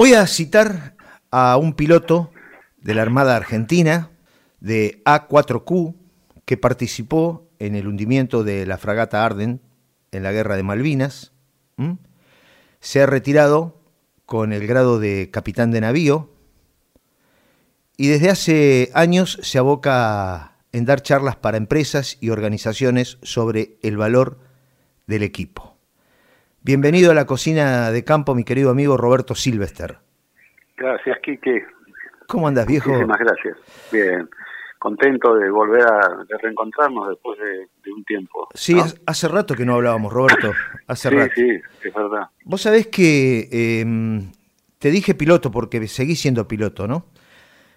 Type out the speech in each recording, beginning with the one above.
Voy a citar a un piloto de la Armada Argentina, de A4Q, que participó en el hundimiento de la fragata Arden en la Guerra de Malvinas. Se ha retirado con el grado de capitán de navío y desde hace años se aboca en dar charlas para empresas y organizaciones sobre el valor del equipo. Bienvenido a la cocina de campo, mi querido amigo Roberto Silvester. Gracias, Quique. ¿Cómo andas, viejo? Muchísimas gracias. Bien, contento de volver a reencontrarnos después de, un tiempo. Sí, hace rato que no hablábamos, Roberto. Hace rato. Sí, es verdad. Vos sabés que em, te dije piloto porque seguís siendo piloto, ¿no?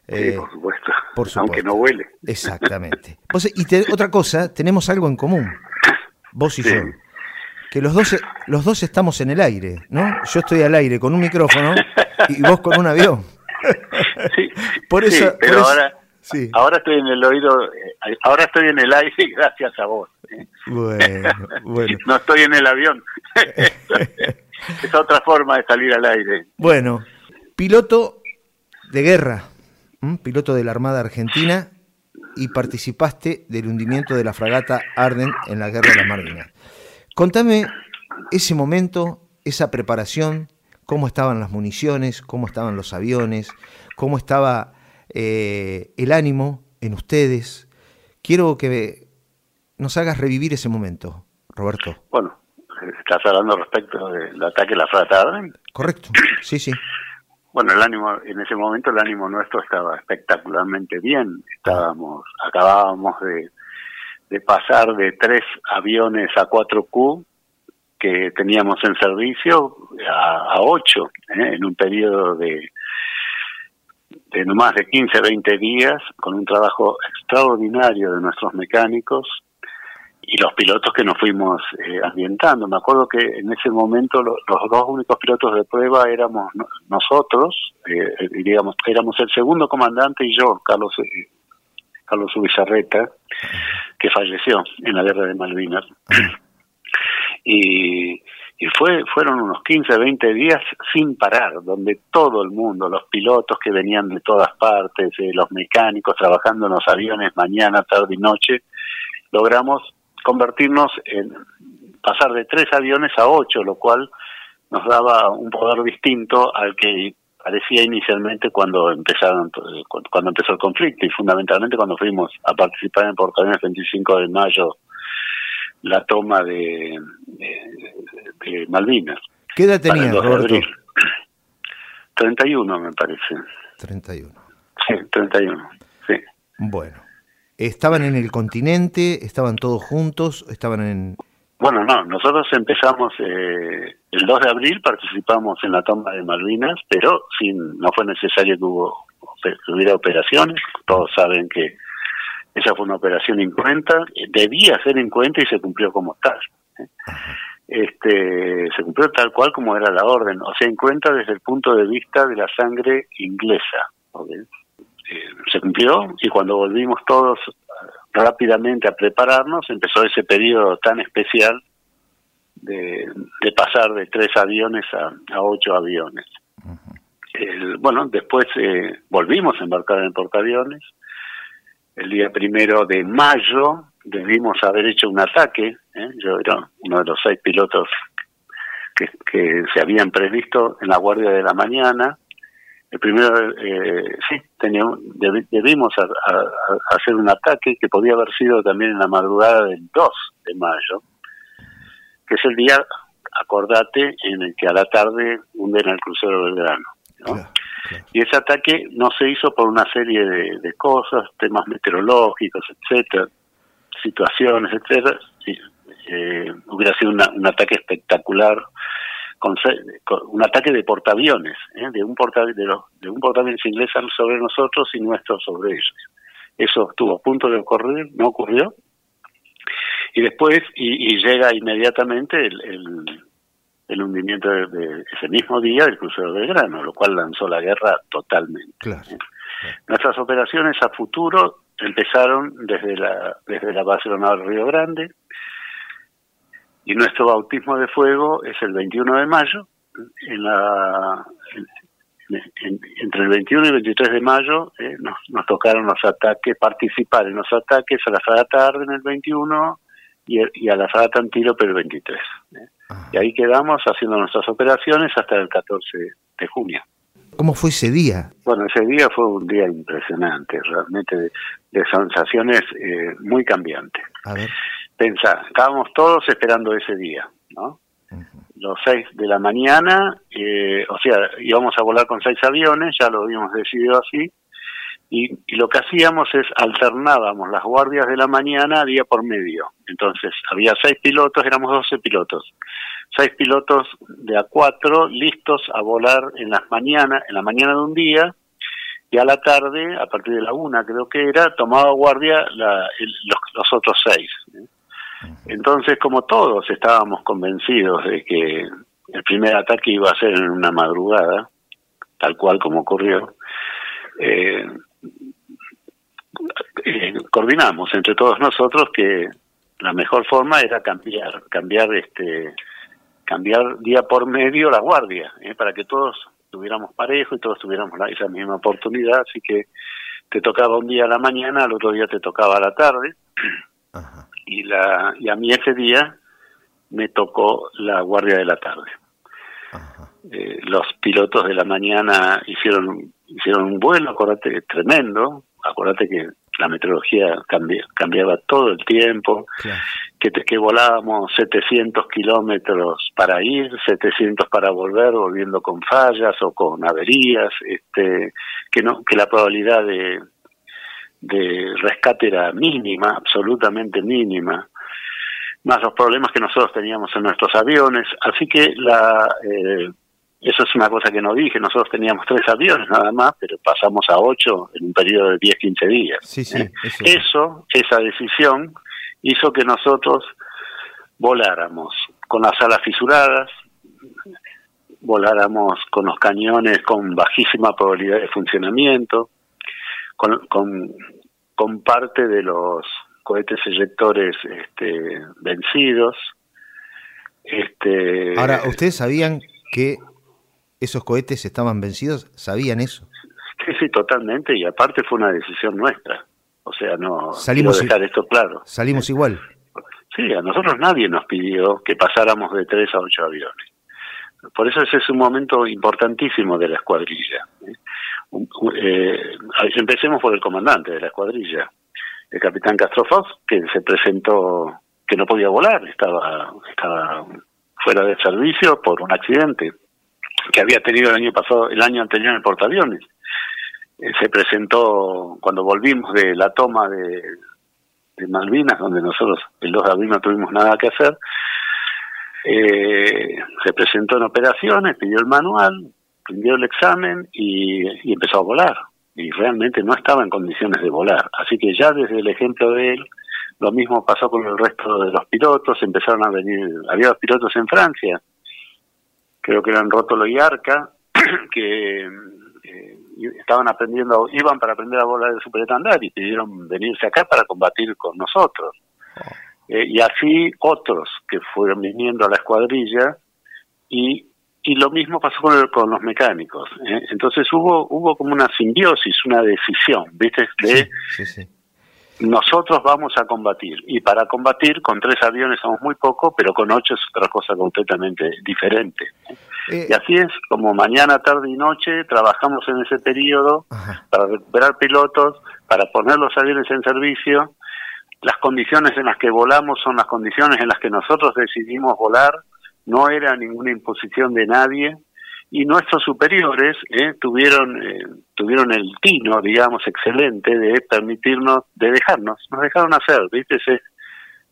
Sí, eh, por, supuesto. Aunque no huele. Exactamente. y otra cosa, tenemos algo en común, vos y yo. Que los dos, los dos estamos en el aire, ¿no? Yo estoy al aire con un micrófono y vos con un avión. Sí, por eso, pero ahora, ahora estoy en el oído, eh, ahora estoy en el aire gracias a vos. ¿eh? Bueno, bueno. No estoy en el avión. es otra forma de salir al aire. Bueno, piloto de guerra, piloto de la Armada Argentina y participaste del hundimiento de la fragata Arden en la Guerra de la Malvinas. Contame ese momento, esa preparación, cómo estaban las municiones, cómo estaban los aviones, cómo estaba eh, el ánimo en ustedes. Quiero que nos hagas revivir ese momento, Roberto. Bueno, estás hablando respecto del ataque a la fragata Arden. Correcto, sí, sí. Bueno, el ánimo, en ese momento el ánimo nuestro estaba espectacularmente bien. Estábamos, acabábamos de, pasar de tres aviones a 4Q que teníamos en servicio a, ocho, ¿eh? en un periodo de, de no más de 15, 20 días, con un trabajo extraordinario de nuestros mecánicos, y los pilotos que nos fuimos eh, ambientando. Me acuerdo que en ese momento los dos únicos pilotos de prueba éramos nosotros, eh, digamos, éramos el segundo comandante y yo, Carlos eh, Carlos Ubizarreta, que falleció en la guerra de Malvinas. y, y fue fueron unos 15, 20 días sin parar, donde todo el mundo, los pilotos que venían de todas partes, eh, los mecánicos trabajando en los aviones mañana, tarde y noche, logramos convertirnos en pasar de tres aviones a ocho, lo cual nos daba un poder distinto al que parecía inicialmente cuando empezaron cuando empezó el conflicto y fundamentalmente cuando fuimos a participar en Portaaviones 25 de mayo la toma de, de, Malvinas. ¿Qué edad tenía, Roberto? 31 me parece. 31. Sí, 31, sí. Bueno. ¿Estaban en el continente? ¿Estaban todos juntos? ¿Estaban en...? Bueno, no, nosotros empezamos eh, el 2 de abril, participamos en la toma de Malvinas, pero sin, no fue necesario que, hubo, hubiera operaciones. Todos saben que esa fue una operación incuenta, debía ser incuenta y se cumplió como tal. Este, se cumplió tal cual como era la orden, o sea, incuenta desde el punto de vista de la sangre inglesa. Eh, se cumplió y cuando volvimos todos rápidamente a prepararnos, empezó ese periodo tan especial de, pasar de tres aviones a, ocho aviones. bueno, después eh, volvimos a embarcar en el portaaviones. El día primero de mayo debimos haber hecho un ataque. Yo era uno de los seis pilotos que, que se habían previsto en la guardia de la mañana el primero, eh, sí, teníamos, debimos hacer un ataque que podía haber sido también en la madrugada del 2 de mayo, que es el día, acordate, en el que a la tarde hunden al crucero Belgrano. ¿no? Y ese ataque no se hizo por una serie de, cosas, temas meteorológicos, etcétera, situaciones, etcétera. Eh, hubiera sido un ataque espectacular con, un ataque de portaaviones, ¿eh? de un portaaviones de, de un portaaviones inglés sobre nosotros y nuestro sobre ellos. Eso estuvo a punto de ocurrir, no ocurrió. Y después, y, llega inmediatamente el, el, hundimiento de, ese mismo día del crucero de Grano, lo cual lanzó la guerra totalmente. ¿eh? Nuestras operaciones a futuro empezaron desde la, desde la base de Río Grande, y nuestro bautismo de fuego es el 21 de mayo en la entre el 21 y el 23 de mayo eh, nos, nos, tocaron los ataques, participar en los ataques a la fragata Arden el 21 y, a la fragata Antílope el 23. Y ahí quedamos haciendo nuestras operaciones hasta el 14 de junio. ¿Cómo fue ese día? Bueno, ese día fue un día impresionante, realmente de, sensaciones eh, muy cambiantes. A ver. Pensá, estábamos todos esperando ese día, ¿no? Los seis de la mañana, eh, o sea, íbamos a volar con seis aviones, ya lo habíamos decidido así, y, y, lo que hacíamos es alternábamos las guardias de la mañana día por medio. Entonces, había seis pilotos, éramos doce pilotos seis pilotos de A4 listos a volar en las mañanas, en la mañana de un día, y a la tarde, a partir de la una creo que era, tomaba guardia la, los, otros seis. ¿eh? Entonces, como todos estábamos convencidos de que el primer ataque iba a ser en una madrugada, tal cual como ocurrió, eh, eh, coordinamos entre todos nosotros que la mejor forma era cambiar, cambiar este cambiar día por medio la guardia, ¿eh? para que todos tuviéramos parejo y todos tuviéramos la, esa misma oportunidad, así que te tocaba un día a la mañana, al otro día te tocaba a la tarde, y la y a mí ese día me tocó la guardia de la tarde. Eh, los pilotos de la mañana hicieron hicieron un vuelo, acuérdate, tremendo, acuérdate que la meteorología cambiaba todo el tiempo, que, que volábamos 700 kilómetros para ir, 700 para volver, volviendo con fallas o con averías, este, que no, que la probabilidad de, de rescate era mínima, absolutamente mínima, más los problemas que nosotros teníamos en nuestros aviones, así que la eh, eso es una cosa que no dije, nosotros teníamos tres aviones nada más, pero pasamos a ocho en un periodo de 10, 15 días. Sí, sí, ¿eh? eso, esa decisión, hizo que nosotros voláramos con las alas fisuradas, voláramos con los cañones con bajísima probabilidad de funcionamiento, con, con, parte de los cohetes eyectores este, vencidos. Este, Ahora, ¿ustedes sabían que esos cohetes estaban vencidos? ¿Sabían eso? Sí, sí, totalmente, y aparte fue una decisión nuestra. O sea, no salimos dejar esto claro. Salimos igual. Sí, a nosotros nadie nos pidió que pasáramos de tres a ocho aviones. Por eso ese es un momento importantísimo de la escuadrilla. ¿Eh? Empecemos por el comandante de la escuadrilla, el capitán Castrofov, que se presentó que no podía volar, estaba, estaba fuera de servicio por un accidente que había tenido el año pasado, el año anterior en el portaaviones. Eh, se presentó cuando volvimos de la toma de, Malvinas, donde nosotros el 2 de abril no tuvimos nada que hacer. Eh, se presentó en operaciones, pidió el manual, rindió el examen y, y empezó a volar. Y realmente no estaba en condiciones de volar. Así que ya desde el ejemplo de él, lo mismo pasó con el resto de los pilotos, empezaron a venir, había dos pilotos en Francia, creo que eran Rótolo y Arca, que eh, estaban aprendiendo, iban para aprender a volar de superetandar y pidieron venirse acá para combatir con nosotros. Oh. Eh, y así otros que fueron viniendo a la escuadrilla y, y lo mismo pasó con, con los mecánicos. ¿eh? Entonces hubo hubo como una simbiosis, una decisión, ¿viste? De, sí, sí, nosotros vamos a combatir. Y para combatir, con tres aviones somos muy poco, pero con ocho es otra cosa completamente diferente. Eh, y así es, como mañana, tarde y noche trabajamos en ese periodo para recuperar pilotos, para poner los aviones en servicio. Las condiciones en las que volamos son las condiciones en las que nosotros decidimos volar. No era ninguna imposición de nadie y nuestros superiores eh, tuvieron eh, tuvieron el tino digamos excelente de permitirnos de dejarnos nos dejaron hacer viste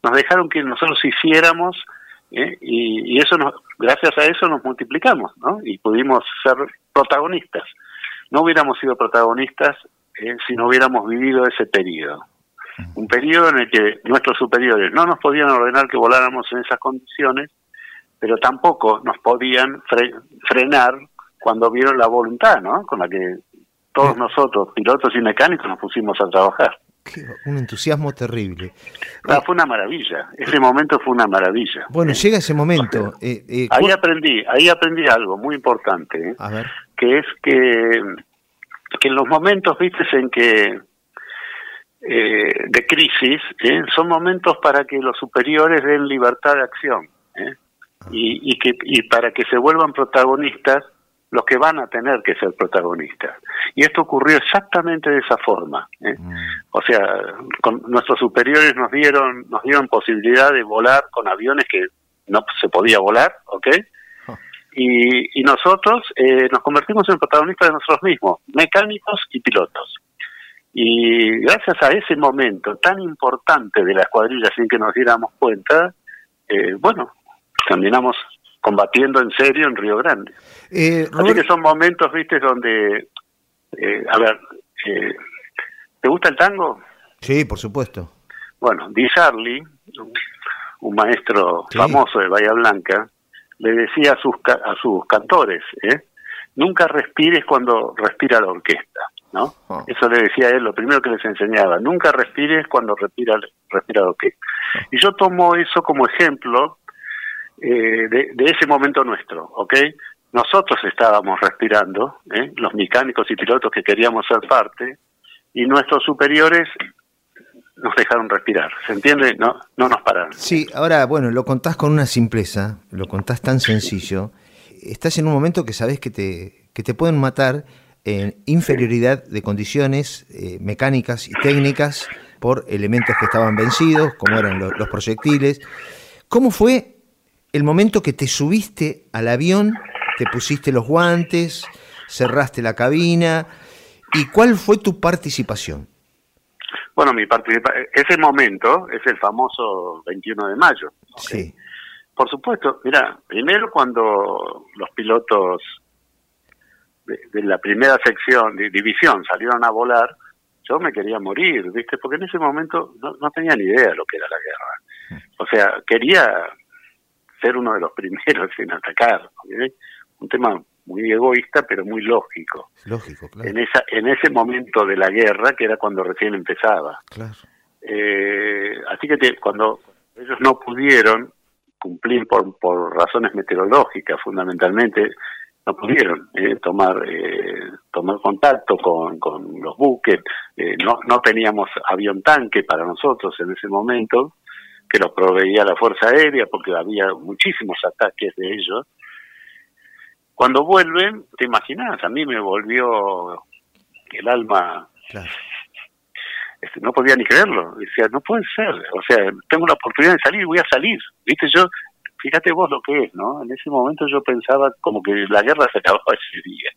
nos dejaron que nosotros hiciéramos eh, y, y, eso nos, gracias a eso nos multiplicamos no y pudimos ser protagonistas. No hubiéramos sido protagonistas si no hubiéramos vivido ese periodo. Un periodo en el que nuestros superiores no nos podían ordenar que voláramos en esas condiciones pero tampoco nos podían frenar cuando vieron la voluntad, ¿no? Con la que todos nosotros, pilotos y mecánicos, nos pusimos a trabajar. un entusiasmo terrible. Ah, fue una maravilla. Ese momento fue una maravilla. Bueno, llega ese momento. Eh, eh, ahí aprendí, ahí aprendí algo muy importante, ¿eh? que es que porque en los momentos, viste, en que eh, de crisis, son momentos para que los superiores den libertad de acción. Y, y, que, y para que se vuelvan protagonistas los que van a tener que ser protagonistas. Y esto ocurrió exactamente de esa forma. ¿eh? Mm. O sea, con, nuestros superiores nos dieron, nos dieron posibilidad de volar con aviones que no se podía volar, ¿ok? Oh. Y, y, nosotros eh, nos convertimos en protagonistas de nosotros mismos, mecánicos y pilotos. Y gracias a ese momento tan importante de la escuadrilla sin que nos diéramos cuenta, eh, bueno, terminamos combatiendo en serio en Río Grande. Eh, Así que son momentos, viste, donde, eh, a ver, eh, ¿te gusta el tango? Sí, por supuesto. Bueno, Di Charlie, un maestro famoso de Bahía Blanca, le decía a sus, a sus cantores, ¿eh? nunca respires cuando respira la orquesta, ¿no? Ah. Eso le decía él, lo primero que les enseñaba, nunca respires cuando respira, respira la orquesta. Ah. Y yo tomo eso como ejemplo eh, de, ese momento nuestro, ¿ok? Nosotros estábamos respirando, ¿eh? los mecánicos y pilotos que queríamos ser parte, y nuestros superiores nos dejaron respirar, ¿se entiende? No, no nos pararon. Sí, ahora, bueno, lo contás con una simpleza, lo contás tan sencillo, estás en un momento que sabes que te, que te pueden matar en inferioridad de condiciones eh, mecánicas y técnicas por elementos que estaban vencidos, como eran los proyectiles. ¿Cómo fue el momento que te subiste al avión, te pusiste los guantes, cerraste la cabina, ¿y cuál fue tu participación? Bueno, mi participación, ese momento es el famoso 21 de mayo. Sí. Por supuesto, mira, primero cuando los pilotos de, la primera sección, de división, salieron a volar, yo me quería morir, ¿viste? Porque en ese momento no, no tenía ni idea de lo que era la guerra. O sea, quería ser uno de los primeros en atacar. Un tema muy egoísta, pero muy lógico. Lógico, claro. En, esa, en ese momento de la guerra, que era cuando recién empezaba. Claro. Eh, así que cuando ellos no pudieron cumplir por, por razones meteorológicas, fundamentalmente, no pudieron eh, tomar eh, tomar contacto con, con los buques, eh, no, no teníamos avión tanque para nosotros en ese momento, que los proveía la Fuerza Aérea, porque había muchísimos ataques de ellos. Cuando vuelven, te imaginas, a mí me volvió el alma. Este, no podía ni creerlo. Decía, no puede ser. O sea, tengo la oportunidad de salir, voy a salir. Viste, yo, fíjate vos lo que es, ¿no? En ese momento yo pensaba como que la guerra se acababa ese día.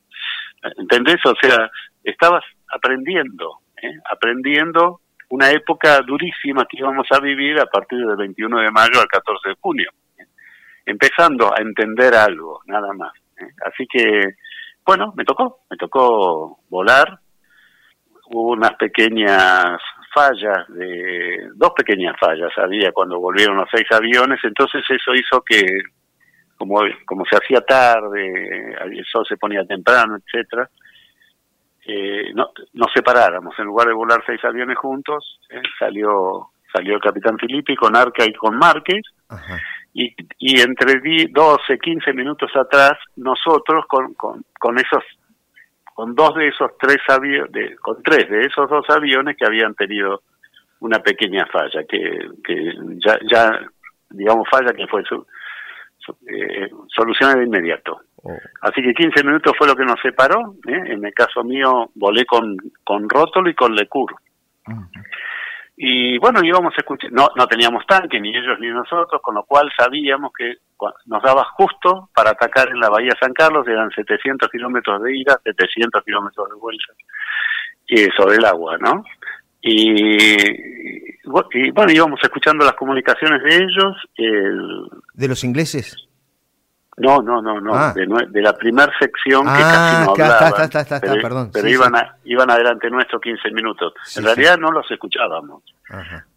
¿Entendés? O sea, estabas aprendiendo, ¿eh? aprendiendo una época durísima que íbamos a vivir a partir del 21 de mayo al 14 de junio, empezando a entender algo, nada más. ¿eh? Así que, bueno, me tocó, me tocó volar, hubo unas pequeñas fallas, de dos pequeñas fallas había cuando volvieron los seis aviones, entonces eso hizo que, como, como se hacía tarde, el sol se ponía temprano, etcétera, eh, no, nos separáramos. En lugar de volar seis aviones juntos, eh, salió salió el capitán Filippi con Arca y con Márquez. Y, y entre 12, 15 minutos atrás, nosotros con, con, con esos con dos de esos tres aviones, con tres de esos dos aviones que habían tenido una pequeña falla, que, que ya, ya digamos, falla que fue su, eh, solucionada de inmediato. Oh. Así que 15 minutos fue lo que nos separó. ¿eh? En el caso mío volé con, con Rótolo y con Lecur. Y bueno, íbamos a escuchar, no, no teníamos tanque, ni ellos ni nosotros, con lo cual sabíamos que nos daba justo para atacar en la Bahía San Carlos, eran 700 kilómetros de ida, 700 kilómetros de vuelta, y sobre el agua, ¿no? Y, y, bueno, íbamos escuchando las comunicaciones de ellos. El, ¿De los ingleses? No, no, no, no, ah. de, la primera sección que casi no hablaban, pero, pero iban, iban adelante nuestro 15 minutos. en realidad no los escuchábamos,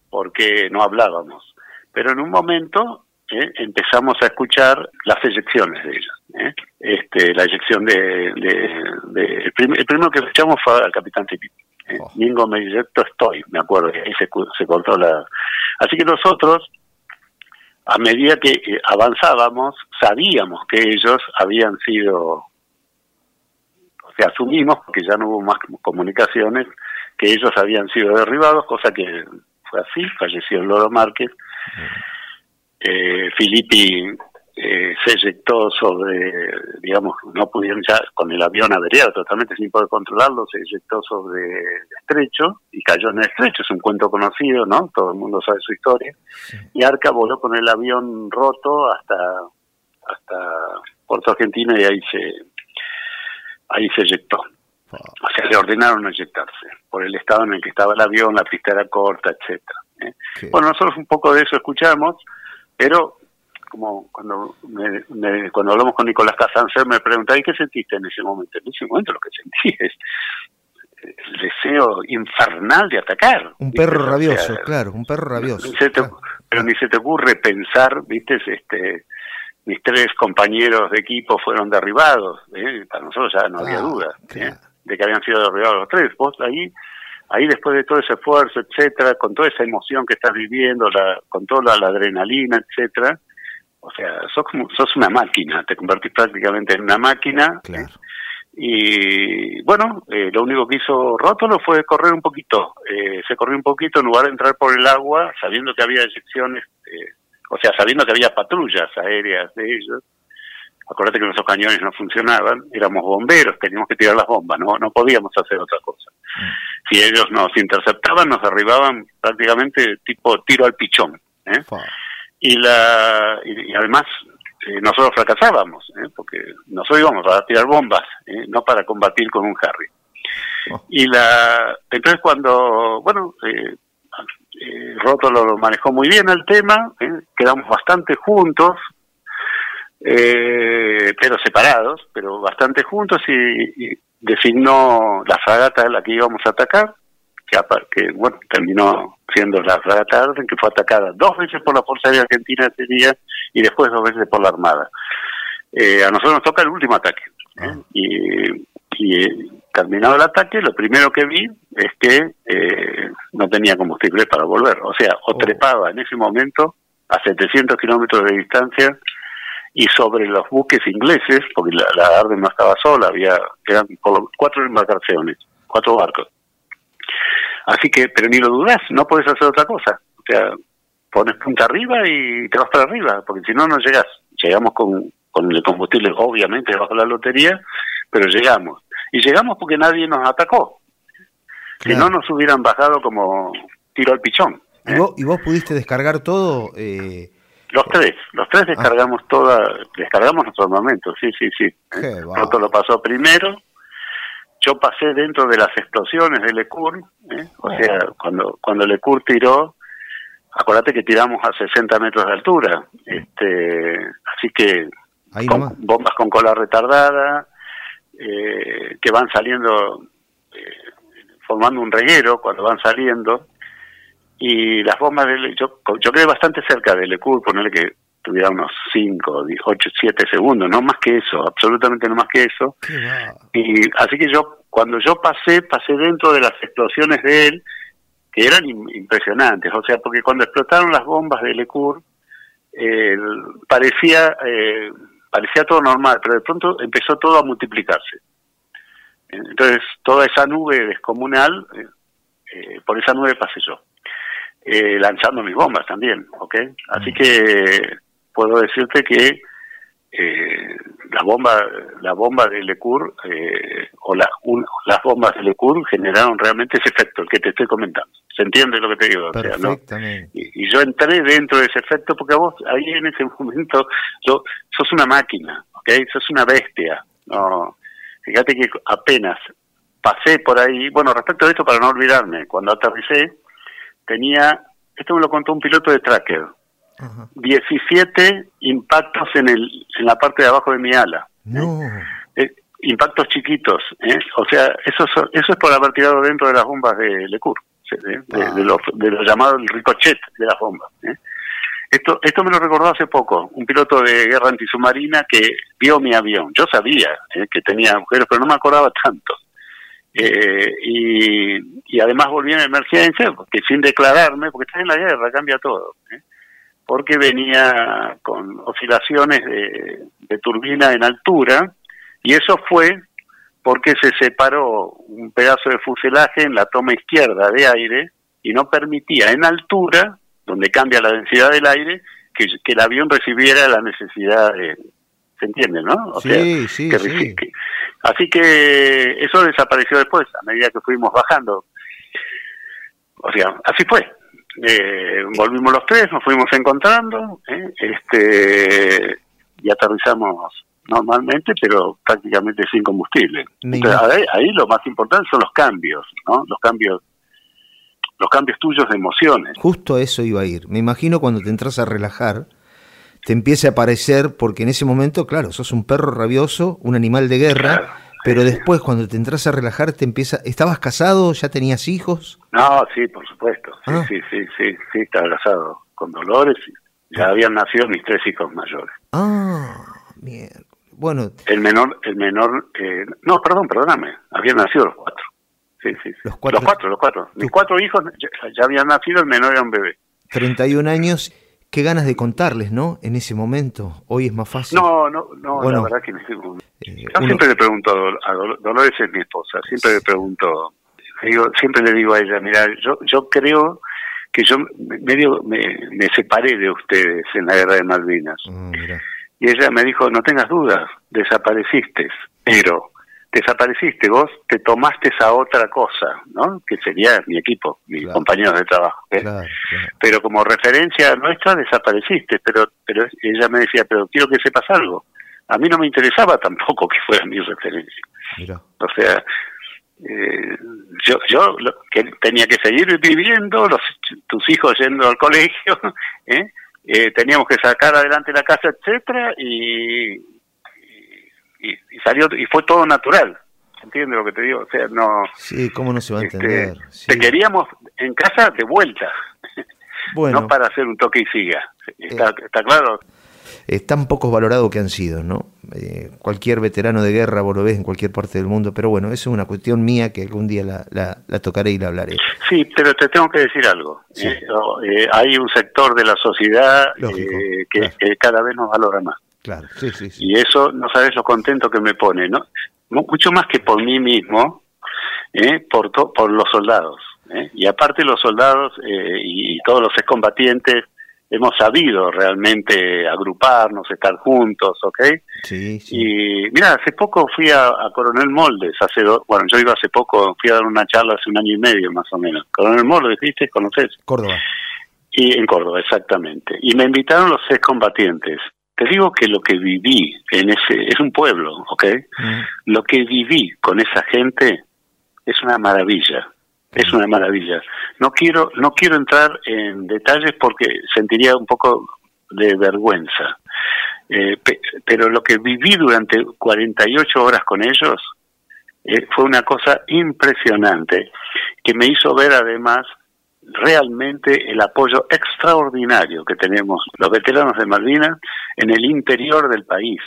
porque no hablábamos. Pero en un momento eh, empezamos a escuchar las eyecciones de ellos. Eh. Este, la eyección de... de, el, primero que escuchamos fue al capitán Tipi. Eh. Oh. Mingo me estoy, me acuerdo, y ahí se, se cortó la... Así que nosotros a medida que avanzábamos, sabíamos que ellos habían sido, o que asumimos, porque ya no hubo más comunicaciones, que ellos habían sido derribados, cosa que fue así, falleció el Loro Márquez. Eh, Filippi eh, se eyectó sobre, digamos, no pudieron ya, con el avión averiado totalmente sin poder controlarlo, se eyectó sobre el estrecho y cayó en el estrecho, es un cuento conocido, ¿no? Todo el mundo sabe su historia. Y Arca voló con el avión roto hasta, hasta Puerto Argentino y ahí se, ahí se eyectó. O sea, le ordenaron eyectarse por el estado en el que estaba el avión, la pista era corta, etcétera. ¿eh? Bueno, nosotros un poco de eso escuchamos, pero como cuando cuando hablamos con Nicolás Casancer me preguntaba, ¿y qué sentiste en ese momento? En ese momento lo que sentí es el deseo infernal de atacar. Un perro rabioso, claro, un perro rabioso. Pero ni se te ocurre pensar, viste, este mis tres compañeros de equipo fueron derribados, ¿eh? para nosotros ya no había ah, duda. ¿eh? de que habían sido derribados los tres. Vos ahí, ahí después de todo ese esfuerzo, etcétera, con toda esa emoción que estás viviendo, la, con toda la, adrenalina, etcétera, o sea, sos, como, sos una máquina, te convertís prácticamente en una máquina. Claro. Y bueno, eh, lo único que hizo Rótolo fue correr un poquito. Eh, se corrió un poquito en lugar de entrar por el agua, sabiendo que había eyecciones, eh, o sea, sabiendo que había patrullas aéreas de ellos acuérdate que nuestros cañones no funcionaban, éramos bomberos, teníamos que tirar las bombas, no, no podíamos hacer otra cosa. Mm. Si ellos nos interceptaban, nos derribaban prácticamente tipo tiro al pichón. ¿eh? Y, la, y, además eh, nosotros fracasábamos, ¿eh? porque nosotros íbamos a tirar bombas, ¿eh? no para combatir con un Harry. Oh. Y la entonces cuando, bueno, eh, Roto lo manejó muy bien el tema, quedamos bastante juntos, eh, pero separados, pero bastante juntos y, designó la fragata a la que íbamos a atacar, que, que bueno, terminó siendo la fragata Arden, que fue atacada dos veces por la Fuerza Aérea Argentina ese día y después dos veces por la Armada. Eh, a nosotros nos toca el último ataque. ¿eh? Ah. Y, y terminado el ataque, lo primero que vi es que no tenía combustible para volver. O sea, o oh. trepaba en ese momento a 700 kilómetros de distancia y sobre los buques ingleses, porque la, la Arden no estaba sola, había eran cuatro embarcaciones, cuatro barcos. Así que, pero ni lo dudas, no puedes hacer otra cosa. O sea, pones punta arriba y te vas para arriba, porque si no, no llegas. Llegamos con, con el combustible, obviamente, bajo la lotería, pero llegamos. Y llegamos porque nadie nos atacó. Si no, nos hubieran bajado como tiro al pichón. ¿Y, vos, ¿Y vos pudiste descargar todo? Eh los tres, los tres descargamos toda, descargamos nuestro armamento, sí, sí, sí. Roto lo pasó primero, yo pasé dentro de las explosiones de Lecur, ¿eh? o sea, cuando, cuando Lecur tiró, acuérdate que tiramos a 60 metros de altura, este, así que bombas con cola retardada, eh, que van saliendo, eh, formando un reguero cuando van saliendo, y las bombas de yo, yo quedé bastante cerca del Lecur, ponerle que tuviera unos 5, 8, 7 segundos, no más que eso, absolutamente no más que eso. Y así que yo, cuando yo pasé, pasé dentro de las explosiones de él, que eran impresionantes, o sea, porque cuando explotaron las bombas de Lecur, eh, parecía, eh, parecía todo normal, pero de pronto empezó todo a multiplicarse. Entonces, toda esa nube descomunal, eh, por esa nube pasé yo eh, lanzando mis bombas también, ¿ok? Así mm. que puedo decirte que eh, la bomba la bomba de Lecur eh, o las las bombas de Lecur generaron realmente ese efecto, el que te estoy comentando. ¿Se entiende lo que te digo? y, yo entré dentro de ese efecto porque vos ahí en ese momento yo, sos una máquina, ¿ok? Sos una bestia. No, fíjate que apenas pasé por ahí, bueno, respecto a esto, para no olvidarme, cuando aterricé, tenía, esto me lo contó un piloto de tracker, 17 impactos en, el, en la parte de abajo de mi ala. Eh, impactos chiquitos, ¿eh? o sea, eso, eso es por haber tirado dentro de las bombas de Lecur, de, ah. de, lo, llamado el ricochet de las bombas. ¿eh? Esto, esto me lo recordó hace poco, un piloto de guerra antisubmarina que vio mi avión. Yo sabía que tenía agujeros, pero no me acordaba tanto. Eh, y, además volví en emergencia, porque sin declararme, porque está en la guerra, cambia todo. ¿eh? Porque venía con oscilaciones de, turbina en altura, y eso fue porque se separó un pedazo de fuselaje en la toma izquierda de aire y no permitía en altura, donde cambia la densidad del aire, que, el avión recibiera la necesidad de... ¿Se entiende, no? sí, sí, sí. así que eso desapareció después, a medida que fuimos bajando. O sea, así fue. Eh, volvimos los tres, nos fuimos encontrando, ¿eh? este y aterrizamos normalmente, pero prácticamente sin combustible. ahí, lo más importante son los cambios, ¿no? Los cambios los cambios tuyos de emociones. Justo eso iba a ir. Me imagino cuando te entras a relajar, te empieza a aparecer, porque en ese momento, claro, sos un perro rabioso, un animal de guerra, pero después cuando te entras a relajar, te empieza... ¿Estabas casado? ¿Ya tenías hijos? No, sí, por supuesto. Sí, ah. sí, sí, sí, sí, estaba casado con Dolores. Ya ah. habían nacido mis tres hijos mayores. Ah, bien. Bueno. El menor, el menor, eh, no, perdón, perdóname, habían nacido los cuatro. Sí, sí, Los cuatro, los cuatro. Mis cuatro hijos ya, habían nacido, el menor era un bebé. 31 años, qué ganas de contarles, ¿no? En ese momento, hoy es más fácil. No, no, no, la verdad que no eh, Yo siempre le pregunto a, Dolores, es mi esposa, siempre le pregunto, digo, siempre le digo a ella, mira, yo, yo creo que yo medio me, me separé de ustedes en la guerra de Malvinas. Ah, y ella me dijo, no tengas dudas, desapareciste, pero desapareciste, vos te tomaste esa otra cosa, ¿no? Que sería mi equipo, mis compañeros de trabajo. ¿eh? Pero como referencia nuestra desapareciste, pero, pero ella me decía, pero quiero que sepas algo. A mí no me interesaba tampoco que fuera mi referencia. O sea, eh, yo, yo que tenía que seguir viviendo, los, tus hijos yendo al colegio, ¿eh? Eh, teníamos que sacar adelante la casa, etcétera, y, y, salió y fue todo natural. ¿Entiendes lo que te digo? O sea, no. Sí, ¿cómo no se va a este, entender? Te queríamos en casa de vuelta. Bueno, no para hacer un toque y siga. Está, eh, está claro eh, tan pocos valorados que han sido, ¿no? Eh, cualquier veterano de guerra vos lo ves en cualquier parte del mundo, pero bueno, eso es una cuestión mía que algún día la, la, tocaré y la hablaré. Sí, pero te tengo que decir algo. Eh, hay un sector de la sociedad que, cada vez nos valora más. Claro, sí, sí, Y eso, no sabes lo contento que me pone, ¿no? Mucho más que por mí mismo, por, por los soldados. Y aparte los soldados y todos los excombatientes hemos sabido realmente agruparnos, estar juntos, ¿ok? Sí, sí. Y mira, hace poco fui a, Coronel Moldes, hace bueno, yo iba hace poco, fui a dar una charla hace un año y medio más o menos. Coronel Moldes, ¿viste? ¿Conoces? Córdoba. Y en Córdoba, exactamente. Y me invitaron los excombatientes. Te digo que lo que viví en ese, es un pueblo, ¿ok? Mm. Lo que viví con esa gente es una maravilla es una maravilla. No quiero, no quiero entrar en detalles porque sentiría un poco de vergüenza. Eh, pero lo que viví durante 48 horas con ellos eh, fue una cosa impresionante que me hizo ver además realmente el apoyo extraordinario que tenemos los veteranos de Malvinas en el interior del país,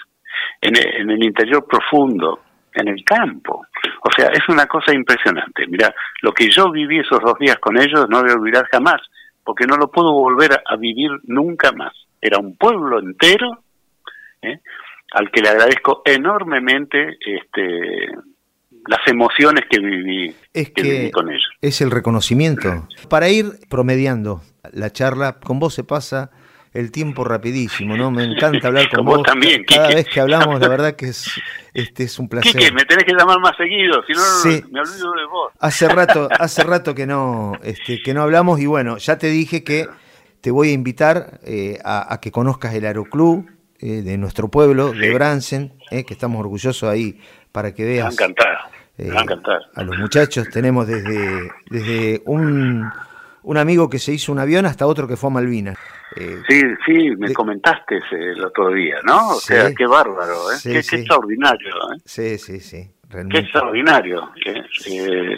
en el interior profundo, en el campo. O sea, es una cosa impresionante. Mira, lo que yo viví esos dos días con ellos no voy a olvidar jamás, porque no lo puedo volver a, vivir nunca más. Era un pueblo entero ¿eh? al que le agradezco enormemente este, las emociones que viví, es que, viví con ellos. Es el reconocimiento. Para ir promediando la charla, con vos se pasa el tiempo rapidísimo, ¿no? Me encanta hablar con vos. también, Cada vez que hablamos, la verdad que es, este, es un placer. Quique, me tenés que llamar más seguido, si no, me olvido de vos. Hace rato, hace rato que no, este, que no hablamos y bueno, ya te dije que te voy a invitar eh, a, que conozcas el Aeroclub eh, de nuestro pueblo, de Bransen, eh, que estamos orgullosos ahí para que veas. Me va a los muchachos tenemos desde, desde un, un amigo que se hizo un avión hasta otro que fue a Malvinas. Eh, sí, sí, me comentaste el otro día, ¿no? O sea, qué bárbaro, ¿eh? qué, extraordinario, ¿eh? Sí, sí, sí. Qué extraordinario. ¿eh?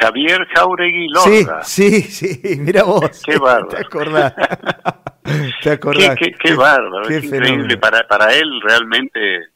Javier Jauregui Lorda. Sí, sí, sí, mira vos. Qué bárbaro. Te acordás. Te acordás. Qué, qué, bárbaro. es increíble. Para, para él realmente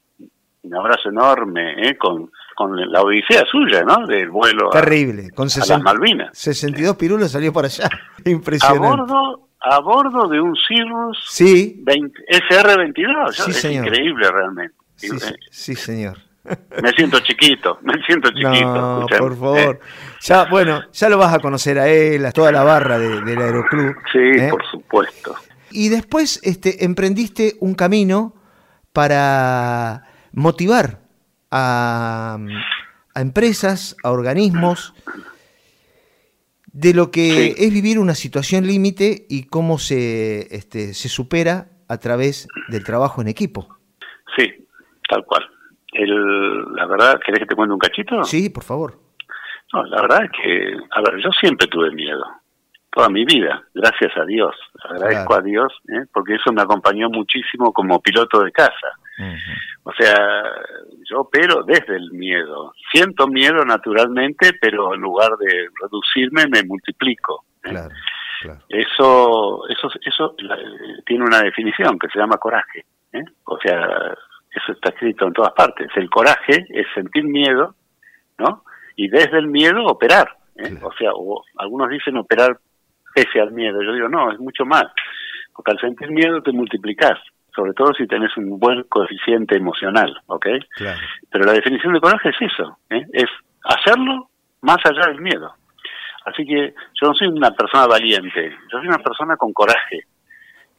un abrazo enorme, ¿eh? Con, con la odisea suya, ¿no? Del vuelo Terrible. Con a, las Malvinas. 62 pirulos salió para allá. Impresionante. A bordo a bordo de un Cirrus sí. SR-22. es increíble realmente. Sí, sí, señor. Me siento chiquito, me siento chiquito. No, por favor. Ya, bueno, ya lo vas a conocer a él, a toda la barra del aeroclub. Sí, ¿eh? por supuesto. Y después este, emprendiste un camino para motivar a, empresas, a organismos, de lo que es vivir una situación límite y cómo se, este, se supera a través del trabajo en equipo. Sí, tal cual. El, la verdad, ¿querés que te cuente un cachito? Sí, por favor. No, la verdad es que, a ver, yo siempre tuve miedo, toda mi vida, gracias a Dios, agradezco a Dios, ¿eh? porque eso me acompañó muchísimo como piloto de casa. O sea, yo opero desde el miedo. Siento miedo naturalmente, pero en lugar de reducirme, me multiplico. ¿eh? Claro, claro. Eso, eso, eso tiene una definición que se llama coraje. ¿eh? O sea, eso está escrito en todas partes. El coraje es sentir miedo, ¿no? Y desde el miedo operar. ¿eh? O sea, algunos dicen operar pese al miedo. Yo digo, no, es mucho más. Porque al sentir miedo te multiplicas, sobre todo si tenés un buen coeficiente emocional, ¿ok? Pero la definición de coraje es eso, ¿eh? es hacerlo más allá del miedo. Así que yo no soy una persona valiente, yo soy una persona con coraje.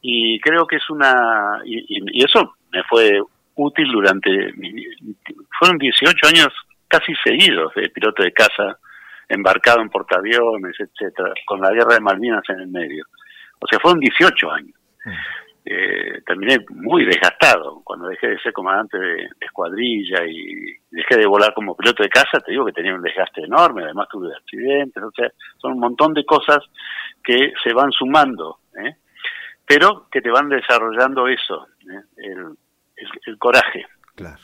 Y creo que es una... y eso me fue útil durante... Fueron 18 años casi seguidos de piloto de casa, embarcado en portaaviones, etcétera, con la guerra de Malvinas en el medio. O sea, fueron 18 años. Eh, terminé muy desgastado cuando dejé de ser comandante de, escuadrilla y dejé de volar como piloto de casa, te digo que tenía un desgaste enorme, además tuve accidentes, o sea, son un montón de cosas que se van sumando, ¿eh? pero que te van desarrollando eso, ¿eh? el, el, coraje. Claro.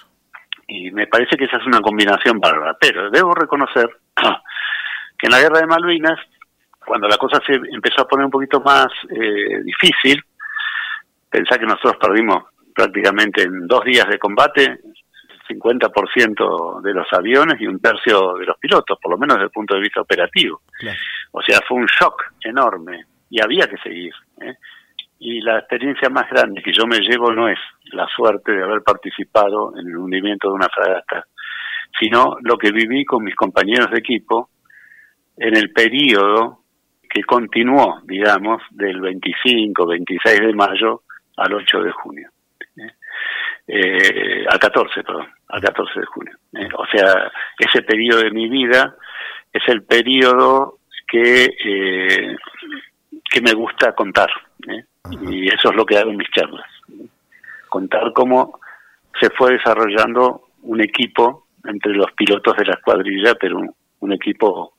Y me parece que esa es una combinación bárbara. Pero debo reconocer que en la guerra de Malvinas, cuando la cosa se empezó a poner un poquito más eh, difícil, pensá que nosotros perdimos prácticamente en dos días de combate el 50% de los aviones y un tercio de los pilotos, por lo menos desde el punto de vista operativo. O sea, fue un shock enorme y había que seguir. ¿eh? Y la experiencia más grande que yo me llevo no es la suerte de haber participado en el hundimiento de una fragata, sino lo que viví con mis compañeros de equipo en el periodo que continuó, digamos, del 25, 26 de mayo al 8 de junio. ¿eh? Eh, al 14, perdón, al 14 de junio. ¿eh? O sea, ese periodo de mi vida es el periodo que, que me gusta contar. Y eso es lo que hago en mis charlas contar cómo se fue desarrollando un equipo entre los pilotos de la escuadrilla, pero un, equipo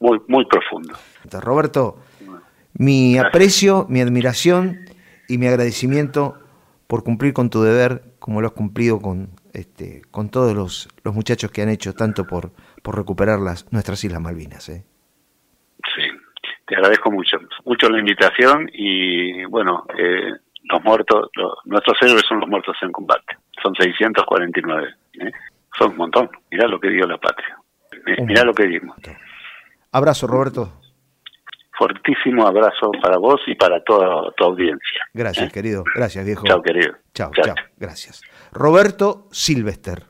muy, muy profundo. Roberto, mi aprecio, mi admiración y mi agradecimiento por cumplir con tu deber, como lo has cumplido con, este, con todos los, los muchachos que han hecho tanto por, por recuperar las, nuestras Islas Malvinas. ¿eh? Sí, te agradezco mucho, mucho la invitación y bueno, eh, los muertos, nuestros héroes son los muertos en combate. Son 649. ¿eh? Son un montón. Mirá lo que dio la patria. Eh, mirá lo que dimos. Abrazo, Roberto. Fortísimo abrazo para vos y para toda tu audiencia. Gracias, ¿eh? querido. Gracias, viejo. Chao, querido. Chao, chao. Gracias. Roberto Silvester.